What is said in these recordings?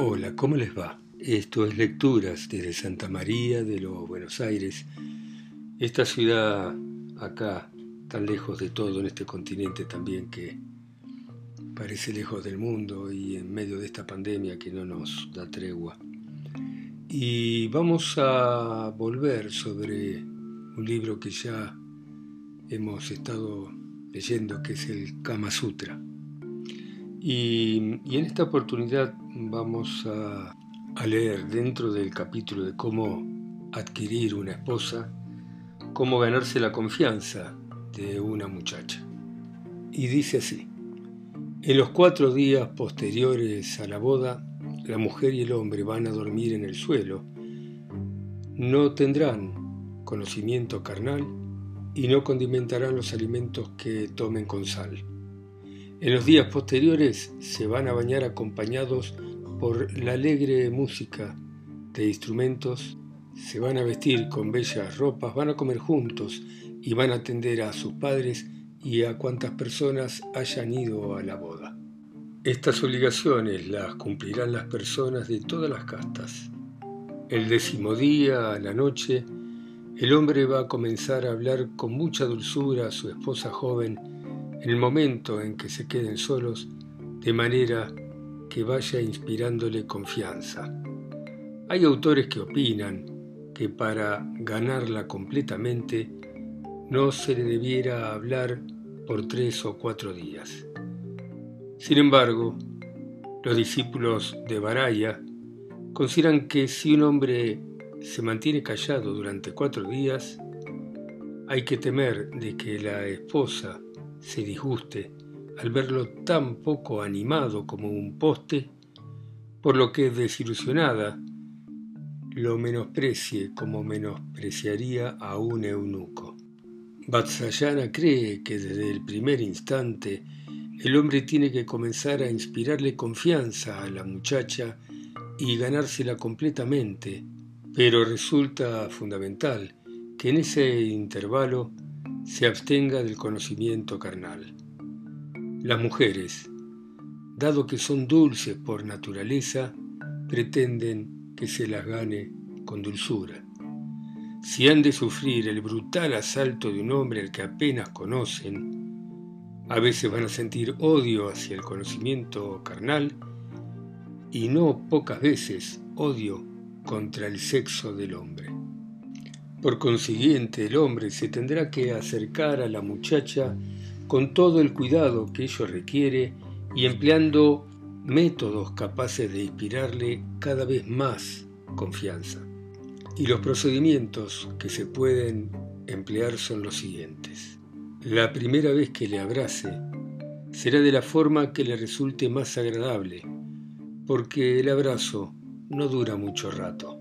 Hola, ¿cómo les va? Esto es Lecturas desde Santa María de los Buenos Aires, esta ciudad acá, tan lejos de todo en este continente también que parece lejos del mundo y en medio de esta pandemia que no nos da tregua. Y vamos a volver sobre un libro que ya hemos estado leyendo, que es el Kama Sutra. Y, en esta oportunidad vamos a, leer dentro del capítulo de cómo adquirir una esposa, cómo ganarse la confianza de una muchacha. Y dice así, en los cuatro días posteriores a la boda, la mujer y el hombre van a dormir en el suelo, no tendrán conocimiento carnal y no condimentarán los alimentos que tomen con sal. En los días posteriores se van a bañar acompañados por la alegre música de instrumentos, se van a vestir con bellas ropas, van a comer juntos y van a atender a sus padres y a cuantas personas hayan ido a la boda. Estas obligaciones las cumplirán las personas de todas las castas. El décimo día, a la noche, el hombre va a comenzar a hablar con mucha dulzura a su esposa joven en el momento en que se queden solos, de manera que vaya inspirándole confianza. Hay autores que opinan que para ganarla completamente no se le debiera hablar por tres o cuatro días. Sin embargo, los discípulos de Baraya consideran que si un hombre se mantiene callado durante cuatro días, hay que temer de que la esposa se disguste al verlo tan poco animado como un poste, por lo que desilusionada lo menosprecie como menospreciaría a un eunuco. Vatsayana cree que desde el primer instante el hombre tiene que comenzar a inspirarle confianza a la muchacha y ganársela completamente, pero resulta fundamental que en ese intervalo se abstenga del conocimiento carnal. Las mujeres, dado que son dulces por naturaleza, pretenden que se las gane con dulzura. Si han de sufrir el brutal asalto de un hombre al que apenas conocen, a veces van a sentir odio hacia el conocimiento carnal y no pocas veces odio contra el sexo del hombre. Por consiguiente, el hombre se tendrá que acercar a la muchacha con todo el cuidado que ello requiere y empleando métodos capaces de inspirarle cada vez más confianza. Y los procedimientos que se pueden emplear son los siguientes. La primera vez que le abrace será de la forma que le resulte más agradable, porque el abrazo no dura mucho rato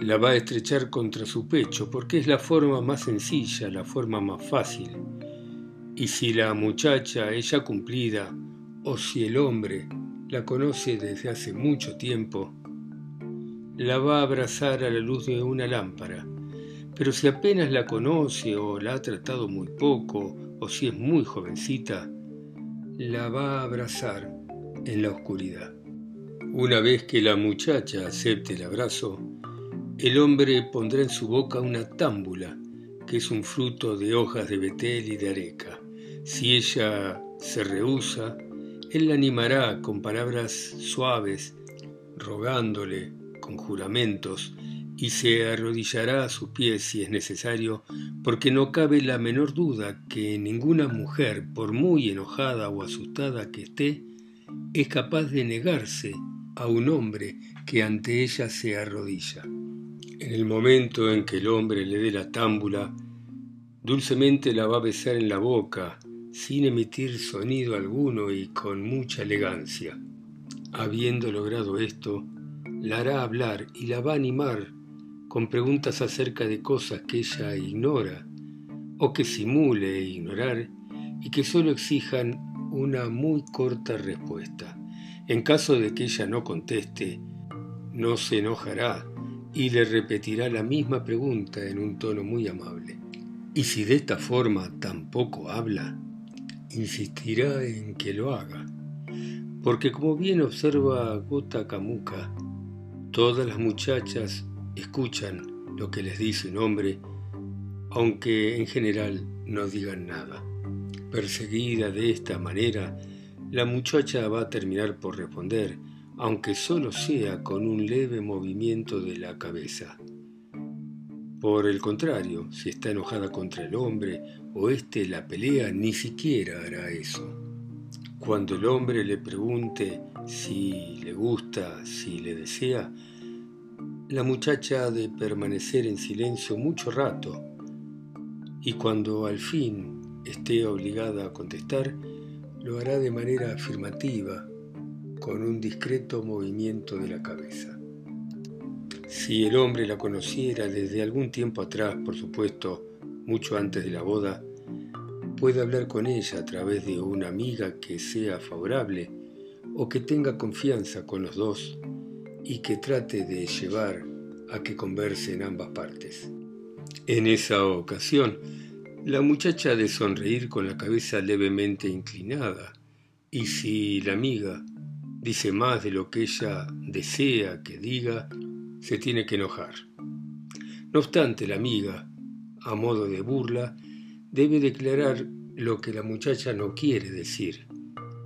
la va a estrechar contra su pecho porque es la forma más sencilla, la forma más fácil. Y si la muchacha es ya cumplida o si el hombre la conoce desde hace mucho tiempo, la va a abrazar a la luz de una lámpara. Pero si apenas la conoce o la ha tratado muy poco o si es muy jovencita, la va a abrazar en la oscuridad. Una vez que la muchacha acepte el abrazo, el hombre pondrá en su boca una támbula, que es un fruto de hojas de betel y de areca. Si ella se rehúsa, él la animará con palabras suaves, rogándole con juramentos, y se arrodillará a sus pies si es necesario, porque no cabe la menor duda que ninguna mujer, por muy enojada o asustada que esté, es capaz de negarse a un hombre que ante ella se arrodilla. En el momento en que el hombre le dé la támbula, dulcemente la va a besar en la boca, sin emitir sonido alguno y con mucha elegancia. Habiendo logrado esto, la hará hablar y la va a animar con preguntas acerca de cosas que ella ignora o que simule ignorar y que solo exijan una muy corta respuesta. En caso de que ella no conteste, no se enojará y le repetirá la misma pregunta en un tono muy amable. Y si de esta forma tampoco habla, insistirá en que lo haga, Porque como bien observa Gota Kamuka, todas las muchachas escuchan lo que les dice un hombre, aunque en general no digan nada. Perseguida de esta manera, la muchacha va a terminar por responder, aunque solo sea con un leve movimiento de la cabeza. Por el contrario, si está enojada contra el hombre o éste la pelea, ni siquiera hará eso. Cuando el hombre le pregunte si le gusta, si le desea, la muchacha ha de permanecer en silencio mucho rato y cuando al fin esté obligada a contestar, lo hará de manera afirmativa, con un discreto movimiento de la cabeza. Si el hombre la conociera desde algún tiempo atrás, por supuesto, mucho antes de la boda, puede hablar con ella a través de una amiga que sea favorable o que tenga confianza con los dos y que trate de llevar a que conversen ambas partes. En esa ocasión, la muchacha ha de sonreír con la cabeza levemente inclinada, y si la amiga dice más de lo que ella desea que diga, se tiene que enojar. No obstante, la amiga, a modo de burla, debe declarar lo que la muchacha no quiere decir,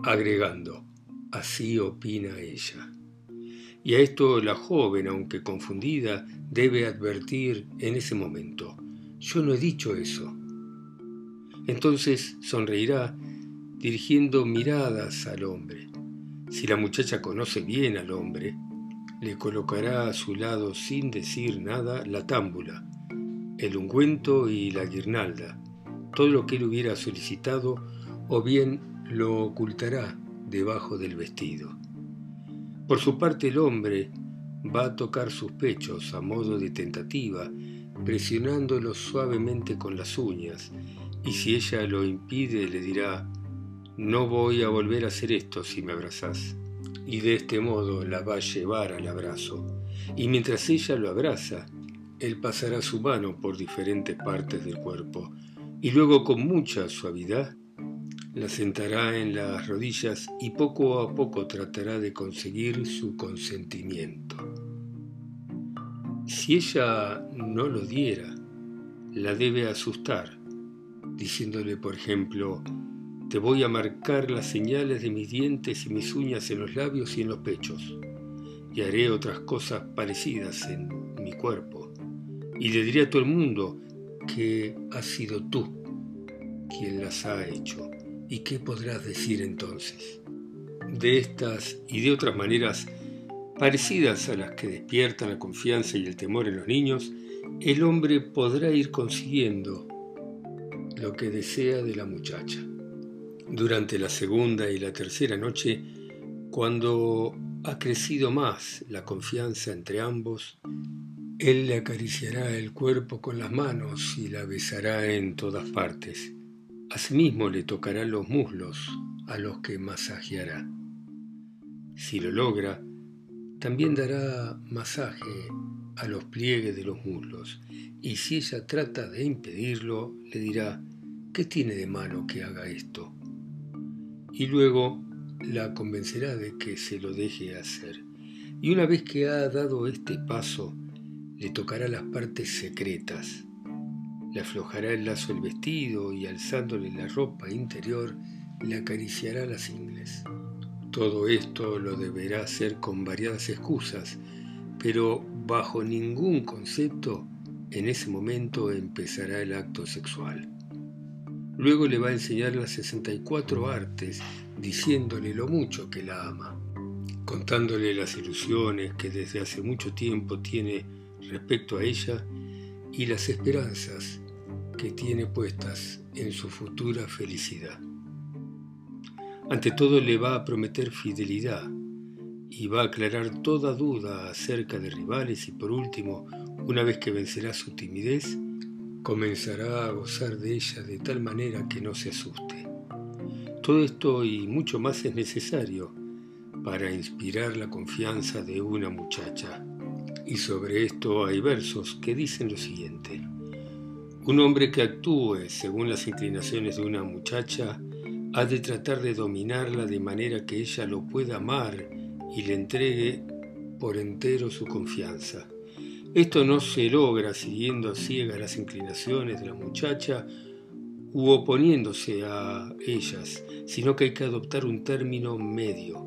agregando, así opina ella. Y a esto la joven, aunque confundida, debe advertir en ese momento, yo no he dicho eso. Entonces sonreirá dirigiendo miradas al hombre. Si la muchacha conoce bien al hombre, le colocará a su lado sin decir nada la támbula, el ungüento y la guirnalda, todo lo que él hubiera solicitado, o bien lo ocultará debajo del vestido. Por su parte el hombre va a tocar sus pechos a modo de tentativa, presionándolos suavemente con las uñas, y si ella lo impide le dirá, no voy a volver a hacer esto si me abrazás. Y de este modo la va a llevar al abrazo. Y mientras ella lo abraza, él pasará su mano por diferentes partes del cuerpo y luego con mucha suavidad la sentará en las rodillas y poco a poco tratará de conseguir su consentimiento. Si ella no lo diera, la debe asustar diciéndole, por ejemplo, te voy a marcar las señales de mis dientes y mis uñas en los labios y en los pechos, y haré otras cosas parecidas en mi cuerpo, y le diré a todo el mundo que has sido tú quien las ha hecho, y qué podrás decir entonces. De estas y de otras maneras parecidas a las que despiertan la confianza y el temor en los niños, el hombre podrá ir consiguiendo lo que desea de la muchacha. Durante la segunda y la tercera noche, cuando ha crecido más la confianza entre ambos, él le acariciará el cuerpo con las manos y la besará en todas partes. Asimismo le tocará los muslos a los que masajeará. Si lo logra, también dará masaje a los pliegues de los muslos, y si ella trata de impedirlo, le dirá, ¿qué tiene de malo que haga esto? Y luego la convencerá de que se lo deje hacer. Y una vez que ha dado este paso, le tocará las partes secretas. Le aflojará el lazo del vestido y alzándole la ropa interior, le acariciará las ingles. Todo esto lo deberá hacer con variadas excusas, pero bajo ningún concepto en ese momento empezará el acto sexual. Luego le va a enseñar las 64 artes, diciéndole lo mucho que la ama, contándole las ilusiones que desde hace mucho tiempo tiene respecto a ella y las esperanzas que tiene puestas en su futura felicidad. Ante todo le va a prometer fidelidad y va a aclarar toda duda acerca de rivales y por último, una vez que vencerá su timidez, comenzará a gozar de ella de tal manera que no se asuste. Todo esto y mucho más es necesario para inspirar la confianza de una muchacha. Y sobre esto hay versos que dicen lo siguiente. Un hombre que actúe según las inclinaciones de una muchacha ha de tratar de dominarla de manera que ella lo pueda amar y le entregue por entero su confianza. Esto no se logra siguiendo a ciegas las inclinaciones de la muchacha u oponiéndose a ellas, sino que hay que adoptar un término medio.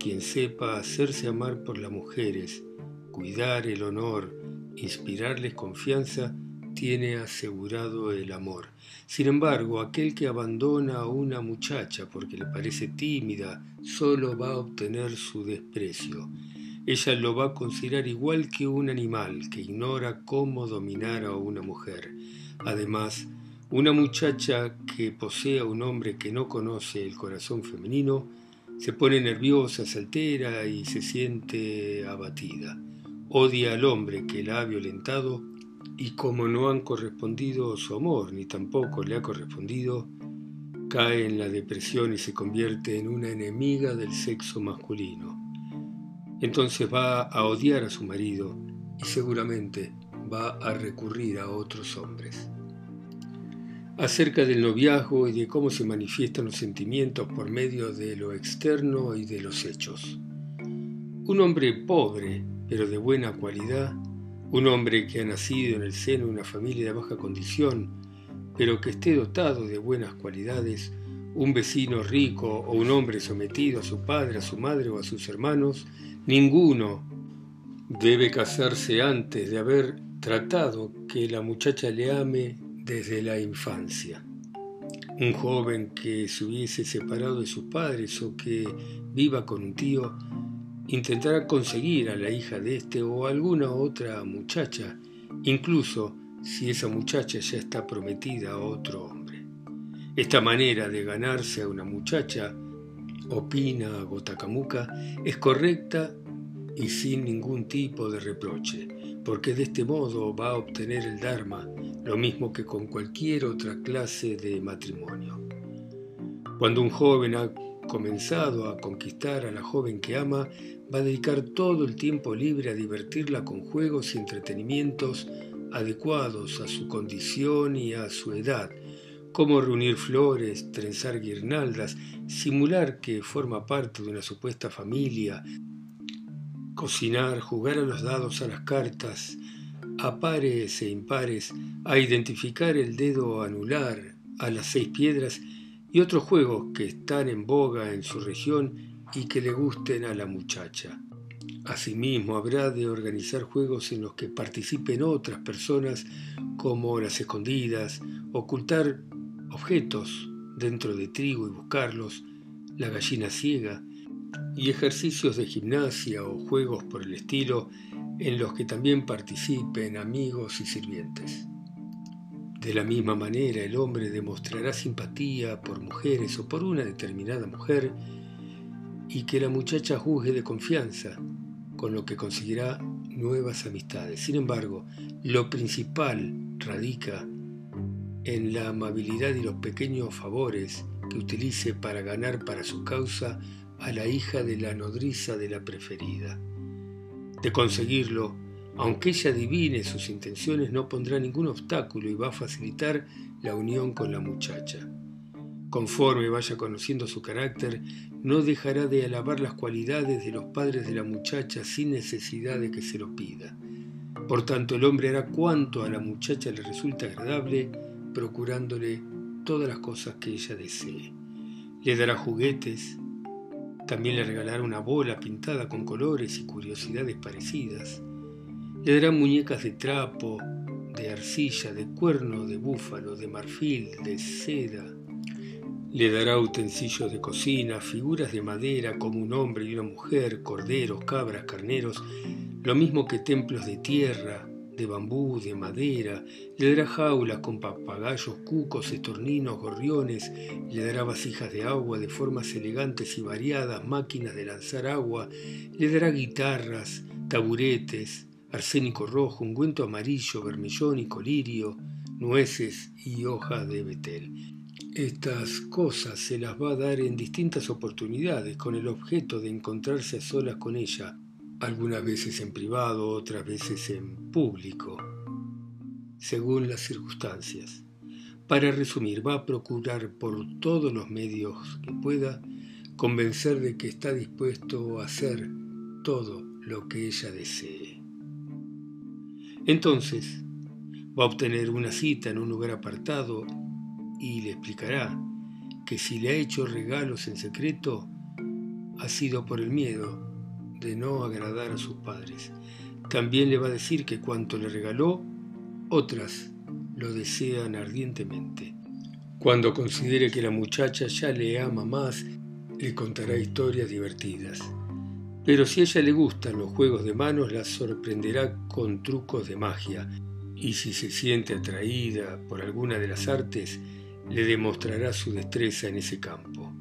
Quien sepa hacerse amar por las mujeres, cuidar el honor, inspirarles confianza, tiene asegurado el amor. Sin embargo, aquel que abandona a una muchacha porque le parece tímida, solo va a obtener su desprecio. Ella lo va a considerar igual que un animal que ignora cómo dominar a una mujer. Además, una muchacha que posee a un hombre que no conoce el corazón femenino se pone nerviosa, se altera y se siente abatida. Odia al hombre que la ha violentado y como no han correspondido su amor ni tampoco le ha correspondido, cae en la depresión y se convierte en una enemiga del sexo masculino. Entonces va a odiar a su marido y seguramente va a recurrir a otros hombres acerca del noviazgo y de cómo se manifiestan los sentimientos por medio de lo externo y de los hechos. Un hombre pobre, pero de buena cualidad, un hombre que ha nacido en el seno de una familia de baja condición, pero que esté dotado de buenas cualidades, un vecino rico o un hombre sometido a su padre, a su madre o a sus hermanos, ninguno debe casarse antes de haber tratado que la muchacha le ame desde la infancia. Un joven que se hubiese separado de sus padres o que viva con un tío intentará conseguir a la hija de este o alguna otra muchacha, incluso si esa muchacha ya está prometida a otro. Esta manera de ganarse a una muchacha, opina Gotacamuca, es correcta y sin ningún tipo de reproche, porque de este modo va a obtener el Dharma lo mismo que con cualquier otra clase de matrimonio. Cuando un joven ha comenzado a conquistar a la joven que ama, va a dedicar todo el tiempo libre a divertirla con juegos y entretenimientos adecuados a su condición y a su edad, como reunir flores, trenzar guirnaldas, simular que forma parte de una supuesta familia, cocinar, jugar a los dados, a las cartas, a pares e impares, a identificar el dedo anular, a las seis piedras y otros juegos que están en boga en su región y que le gusten a la muchacha. Asimismo, habrá de organizar juegos en los que participen otras personas como las escondidas, ocultar objetos dentro de trigo y buscarlos, la gallina ciega, y ejercicios de gimnasia o juegos por el estilo en los que también participen amigos y sirvientes. De la misma manera, el hombre demostrará simpatía por mujeres o por una determinada mujer y que la muchacha juzgue de confianza, con lo que conseguirá nuevas amistades. Sin embargo, lo principal radica en la amabilidad y los pequeños favores que utilice para ganar para su causa a la hija de la nodriza de la preferida. De conseguirlo, aunque ella adivine sus intenciones, no pondrá ningún obstáculo y va a facilitar la unión con la muchacha. Conforme vaya conociendo su carácter, no dejará de alabar las cualidades de los padres de la muchacha sin necesidad de que se lo pida. Por tanto, el hombre hará cuanto a la muchacha le resulta agradable, procurándole todas las cosas que ella desee. Le dará juguetes, también le regalará una bola pintada con colores y curiosidades parecidas. Le dará muñecas de trapo, de arcilla, de cuerno, de búfalo, de marfil, de seda. Le dará utensilios de cocina, figuras de madera como un hombre y una mujer, corderos, cabras, carneros, lo mismo que templos de tierra, de bambú, de madera, le dará jaulas con papagayos, cucos, estorninos, gorriones, le dará vasijas de agua de formas elegantes y variadas, máquinas de lanzar agua, le dará guitarras, taburetes, arsénico rojo, ungüento amarillo, vermellón y colirio, nueces y hojas de betel. Estas cosas se las va a dar en distintas oportunidades con el objeto de encontrarse a solas con ella, algunas veces en privado, otras veces en público, según las circunstancias. Para resumir, va a procurar por todos los medios que pueda convencer de que está dispuesto a hacer todo lo que ella desee. Entonces, va a obtener una cita en un lugar apartado y le explicará que si le ha hecho regalos en secreto, ha sido por el miedo de no agradar a sus padres. También le va a decir que cuanto le regaló, otras lo desean ardientemente. Cuando considere que la muchacha ya le ama más, le contará historias divertidas. Pero si a ella le gustan los juegos de manos, la sorprenderá con trucos de magia, y si se siente atraída por alguna de las artes, le demostrará su destreza en ese campo.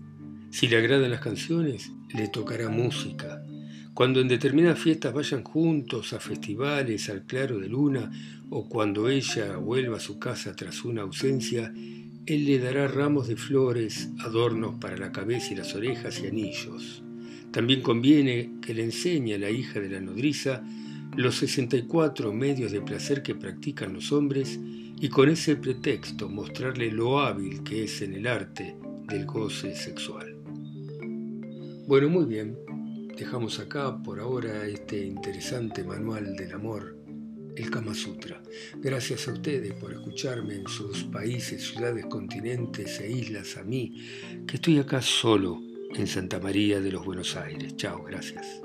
Si le agradan las canciones, le tocará música. Cuando en determinadas fiestas vayan juntos a festivales al claro de luna o cuando ella vuelva a su casa tras una ausencia, él le dará ramos de flores, adornos para la cabeza y las orejas y anillos. También conviene que le enseñe a la hija de la nodriza los 64 medios de placer que practican los hombres y con ese pretexto mostrarle lo hábil que es en el arte del goce sexual. Bueno, muy bien, dejamos acá por ahora este interesante manual del amor el Kama Sutra. Gracias a ustedes por escucharme en sus países, ciudades, continentes e islas, a mí, que estoy acá solo en Santa María de los Buenos Aires. Chao, gracias.